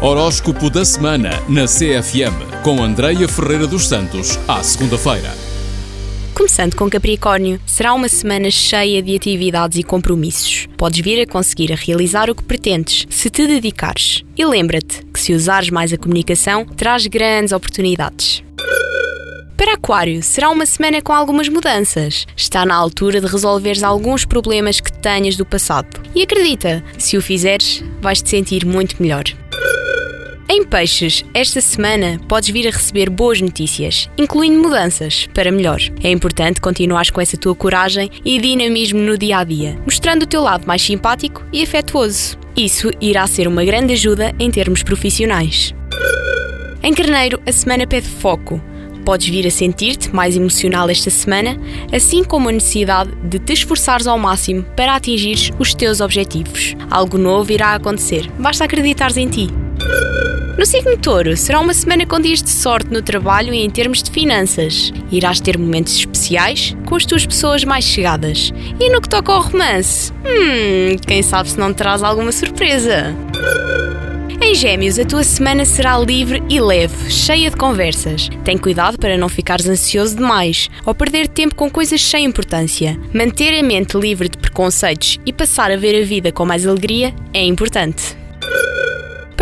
Horóscopo da semana na CFM com Andreia Ferreira dos Santos, à segunda-feira. Começando com Capricórnio, será uma semana cheia de atividades e compromissos. Podes vir a conseguir a realizar o que pretendes, se te dedicares. E lembra-te que se usares mais a comunicação, traz grandes oportunidades. Para Aquário, será uma semana com algumas mudanças. Está na altura de resolveres alguns problemas que tenhas do passado. E acredita, se o fizeres, vais te sentir muito melhor. Em Peixes, esta semana podes vir a receber boas notícias, incluindo mudanças, para melhor. É importante continuares com essa tua coragem e dinamismo no dia a dia, mostrando o teu lado mais simpático e afetuoso. Isso irá ser uma grande ajuda em termos profissionais. Em Carneiro, a semana pede foco. Podes vir a sentir-te mais emocional esta semana, assim como a necessidade de te esforçares ao máximo para atingires os teus objetivos. Algo novo irá acontecer, basta acreditares em ti. No signo touro, será uma semana com dias de sorte no trabalho e em termos de finanças. Irás ter momentos especiais com as tuas pessoas mais chegadas. E no que toca ao romance, hum, quem sabe se não terás alguma surpresa. Em Gêmeos, a tua semana será livre e leve, cheia de conversas. Tem cuidado para não ficares ansioso demais ou perder tempo com coisas sem importância. Manter a mente livre de preconceitos e passar a ver a vida com mais alegria é importante.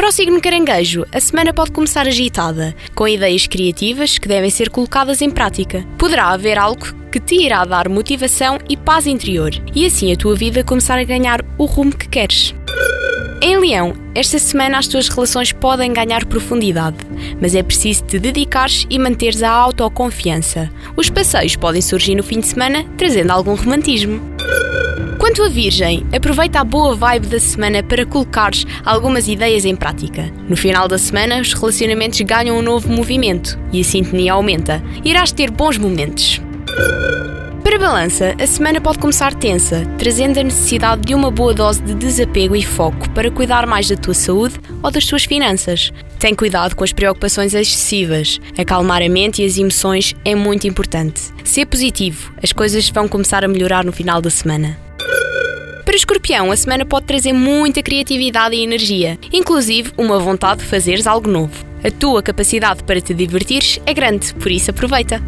Para o signo caranguejo, a semana pode começar agitada, com ideias criativas que devem ser colocadas em prática. Poderá haver algo que te irá dar motivação e paz interior, e assim a tua vida começar a ganhar o rumo que queres. Em Leão, esta semana as tuas relações podem ganhar profundidade, mas é preciso te dedicares e manteres a autoconfiança. Os passeios podem surgir no fim de semana, trazendo algum romantismo. Quanto a Virgem, aproveita a boa vibe da semana para colocares algumas ideias em prática. No final da semana, os relacionamentos ganham um novo movimento e a sintonia aumenta. Irás ter bons momentos. Para balança, a semana pode começar tensa, trazendo a necessidade de uma boa dose de desapego e foco para cuidar mais da tua saúde ou das tuas finanças. Tem cuidado com as preocupações excessivas. Acalmar a mente e as emoções é muito importante. Ser positivo, as coisas vão começar a melhorar no final da semana. Para escorpião, a semana pode trazer muita criatividade e energia, inclusive uma vontade de fazeres algo novo. A tua capacidade para te divertires é grande, por isso aproveita.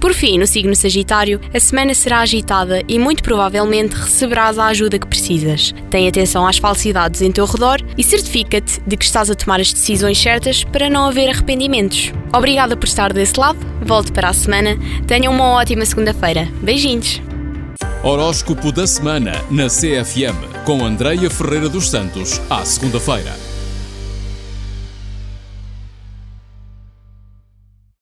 Por fim, no signo Sagitário, a semana será agitada e muito provavelmente receberás a ajuda que precisas. Tem atenção às falsidades em teu redor e certifica-te de que estás a tomar as decisões certas para não haver arrependimentos. Obrigada por estar desse lado, volte para a semana, tenha uma ótima segunda-feira. Beijinhos! Horóscopo da semana na CFM com Andreia Ferreira dos Santos, à segunda-feira.